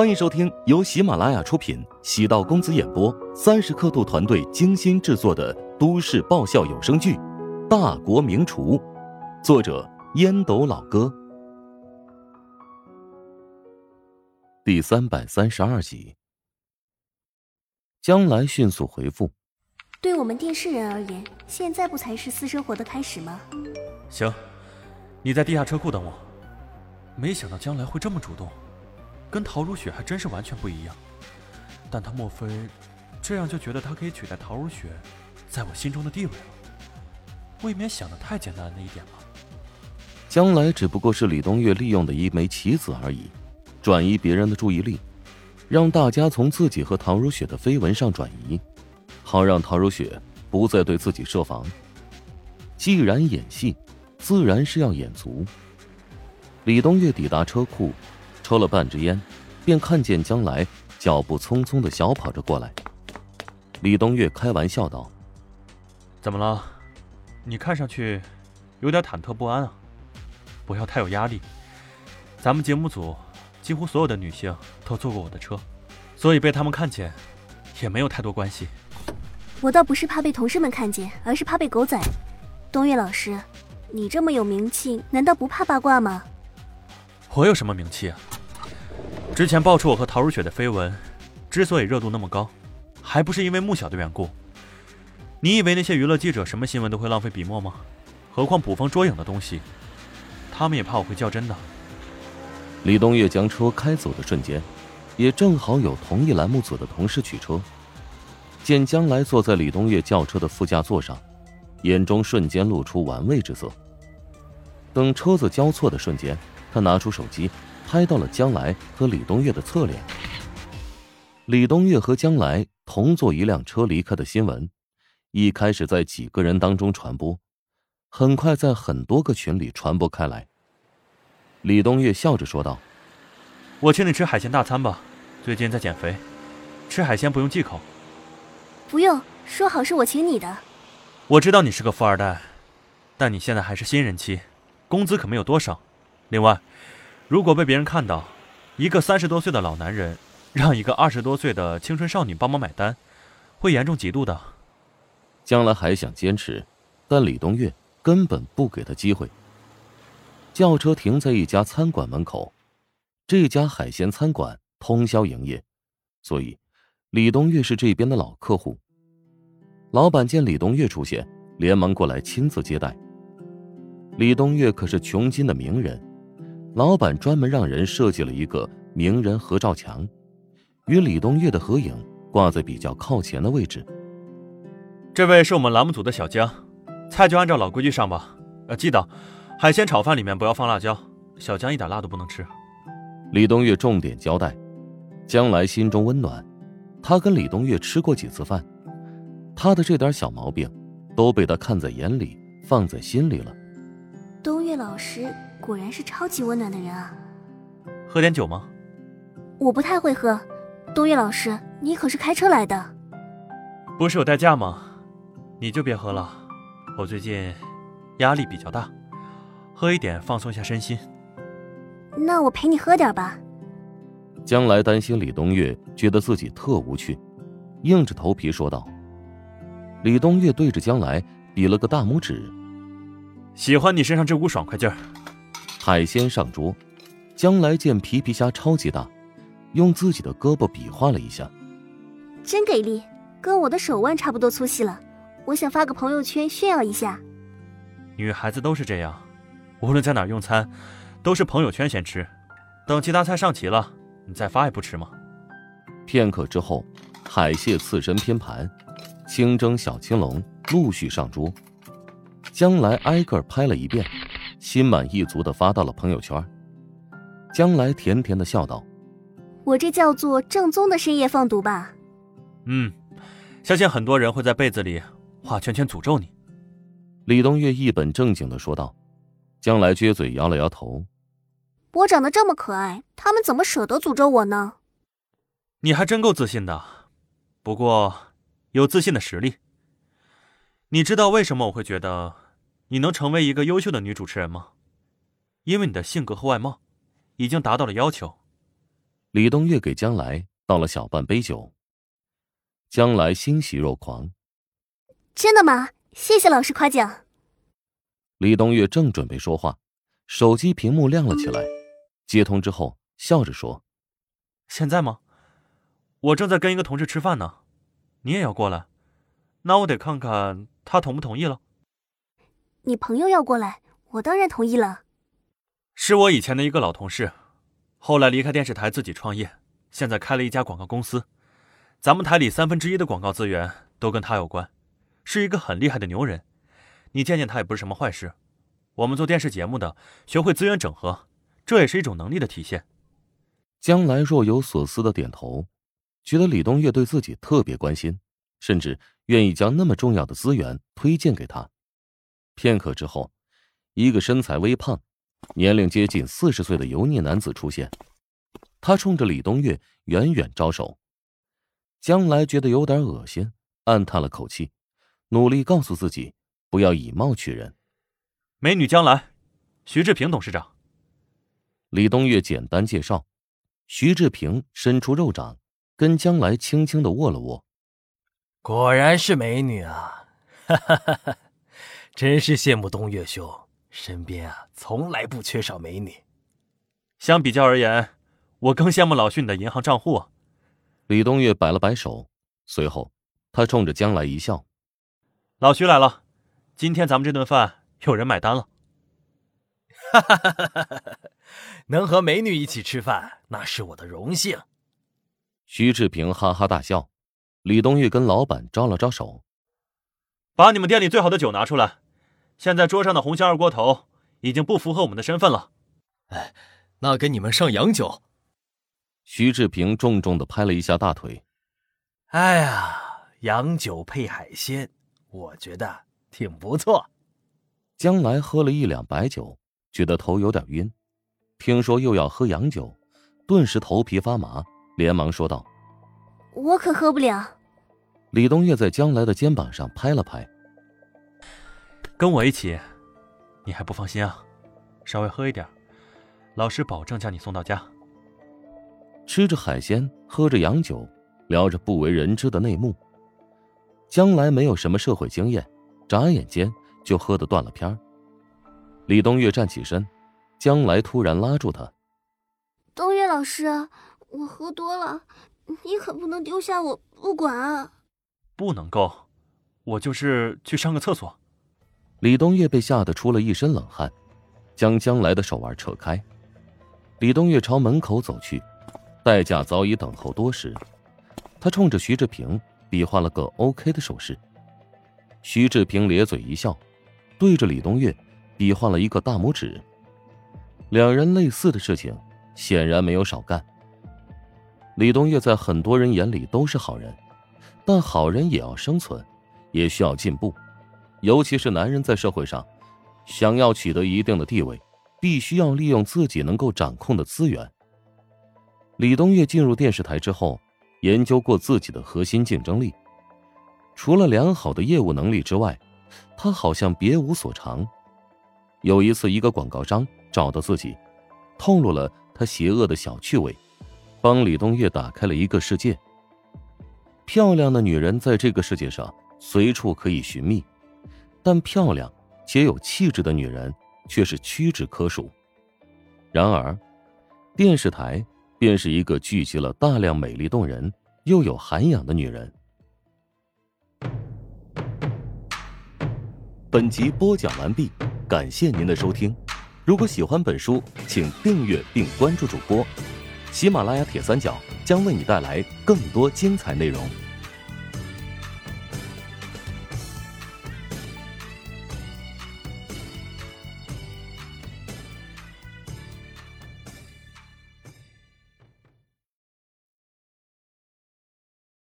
欢迎收听由喜马拉雅出品、喜道公子演播、三十刻度团队精心制作的都市爆笑有声剧《大国名厨》，作者烟斗老哥，第三百三十二集。将来迅速回复：对我们电视人而言，现在不才是私生活的开始吗？行，你在地下车库等我。没想到将来会这么主动。跟陶如雪还真是完全不一样，但他莫非这样就觉得他可以取代陶如雪在我心中的地位了？未免想的太简单了一点吧。将来只不过是李东月利用的一枚棋子而已，转移别人的注意力，让大家从自己和陶如雪的绯闻上转移，好让陶如雪不再对自己设防。既然演戏，自然是要演足。李东月抵达车库。抽了半支烟，便看见将来脚步匆匆的小跑着过来。李东月开玩笑道：“怎么了？你看上去有点忐忑不安啊！不要太有压力。咱们节目组几乎所有的女性都坐过我的车，所以被他们看见也没有太多关系。我倒不是怕被同事们看见，而是怕被狗仔。东岳老师，你这么有名气，难道不怕八卦吗？我有什么名气啊？”之前爆出我和陶如雪的绯闻，之所以热度那么高，还不是因为穆小的缘故？你以为那些娱乐记者什么新闻都会浪费笔墨吗？何况捕风捉影的东西，他们也怕我会较真的。李东月将车开走的瞬间，也正好有同一栏目组的同事取车，见将来坐在李东月轿车的副驾座上，眼中瞬间露出玩味之色。等车子交错的瞬间，他拿出手机。拍到了将来和李东岳的侧脸。李东岳和将来同坐一辆车离开的新闻，一开始在几个人当中传播，很快在很多个群里传播开来。李东岳笑着说道：“我请你吃海鲜大餐吧，最近在减肥，吃海鲜不用忌口。”“不用，说好是我请你的。”“我知道你是个富二代，但你现在还是新人期，工资可没有多少。另外。”如果被别人看到，一个三十多岁的老男人让一个二十多岁的青春少女帮忙买单，会严重嫉妒的。将来还想坚持，但李东岳根本不给他机会。轿车停在一家餐馆门口，这家海鲜餐馆通宵营业，所以李东岳是这边的老客户。老板见李东岳出现，连忙过来亲自接待。李东岳可是穷金的名人。老板专门让人设计了一个名人合照墙，与李东岳的合影挂在比较靠前的位置。这位是我们栏目组的小江，菜就按照老规矩上吧。呃，记得海鲜炒饭里面不要放辣椒，小江一点辣都不能吃。李东岳重点交代，将来心中温暖。他跟李东岳吃过几次饭，他的这点小毛病都被他看在眼里，放在心里了。东岳老师。果然是超级温暖的人啊！喝点酒吗？我不太会喝。冬月老师，你可是开车来的？不是有代驾吗？你就别喝了。我最近压力比较大，喝一点放松一下身心。那我陪你喝点吧。将来担心李东月觉得自己特无趣，硬着头皮说道。李东月对着将来比了个大拇指，喜欢你身上这股爽快劲儿。海鲜上桌，将来见皮皮虾超级大，用自己的胳膊比划了一下，真给力，跟我的手腕差不多粗细了。我想发个朋友圈炫耀一下。女孩子都是这样，无论在哪用餐，都是朋友圈先吃，等其他菜上齐了，你再发也不迟吗？片刻之后，海蟹刺身拼盘、清蒸小青龙陆续上桌，将来挨个拍了一遍。心满意足的发到了朋友圈。将来甜甜的笑道：“我这叫做正宗的深夜放毒吧？”嗯，相信很多人会在被子里画圈圈诅咒你。李东月一本正经的说道。将来撅嘴摇了摇头：“我长得这么可爱，他们怎么舍得诅咒我呢？”你还真够自信的，不过有自信的实力。你知道为什么我会觉得？你能成为一个优秀的女主持人吗？因为你的性格和外貌已经达到了要求。李东月给江来倒了小半杯酒。江来欣喜若狂。真的吗？谢谢老师夸奖。李东月正准备说话，手机屏幕亮了起来，接通之后笑着说：“现在吗？我正在跟一个同事吃饭呢，你也要过来？那我得看看他同不同意了。”你朋友要过来，我当然同意了。是我以前的一个老同事，后来离开电视台自己创业，现在开了一家广告公司。咱们台里三分之一的广告资源都跟他有关，是一个很厉害的牛人。你见见他也不是什么坏事。我们做电视节目的，学会资源整合，这也是一种能力的体现。江来若有所思的点头，觉得李东月对自己特别关心，甚至愿意将那么重要的资源推荐给他。片刻之后，一个身材微胖、年龄接近四十岁的油腻男子出现，他冲着李东月远远招手。将来觉得有点恶心，暗叹了口气，努力告诉自己不要以貌取人。美女将来，徐志平董事长。李东月简单介绍，徐志平伸出肉掌，跟将来轻轻的握了握。果然是美女啊！哈哈哈哈。真是羡慕东岳兄，身边啊从来不缺少美女。相比较而言，我更羡慕老徐你的银行账户。李东岳摆了摆手，随后他冲着江来一笑：“老徐来了，今天咱们这顿饭有人买单了。”哈哈哈哈哈！能和美女一起吃饭，那是我的荣幸。徐志平哈哈大笑，李东岳跟老板招了招手：“把你们店里最好的酒拿出来。”现在桌上的红星二锅头已经不符合我们的身份了。哎，那给你们上洋酒。徐志平重重的拍了一下大腿。哎呀，洋酒配海鲜，我觉得挺不错。将来喝了一两白酒，觉得头有点晕，听说又要喝洋酒，顿时头皮发麻，连忙说道：“我可喝不了。”李东月在将来的肩膀上拍了拍。跟我一起，你还不放心啊？稍微喝一点，老师保证将你送到家。吃着海鲜，喝着洋酒，聊着不为人知的内幕。将来没有什么社会经验，眨眼间就喝得断了片儿。李东岳站起身，将来突然拉住他：“东岳老师，我喝多了，你可不能丢下我不管啊！”“不能够，我就是去上个厕所。”李东月被吓得出了一身冷汗，将将来的手腕扯开。李东月朝门口走去，代驾早已等候多时。他冲着徐志平比划了个 OK 的手势。徐志平咧嘴一笑，对着李东月比划了一个大拇指。两人类似的事情显然没有少干。李东月在很多人眼里都是好人，但好人也要生存，也需要进步。尤其是男人在社会上，想要取得一定的地位，必须要利用自己能够掌控的资源。李东岳进入电视台之后，研究过自己的核心竞争力，除了良好的业务能力之外，他好像别无所长。有一次，一个广告商找到自己，透露了他邪恶的小趣味，帮李东岳打开了一个世界。漂亮的女人在这个世界上随处可以寻觅。但漂亮且有气质的女人却是屈指可数。然而，电视台便是一个聚集了大量美丽动人又有涵养的女人。本集播讲完毕，感谢您的收听。如果喜欢本书，请订阅并关注主播。喜马拉雅铁三角将为你带来更多精彩内容。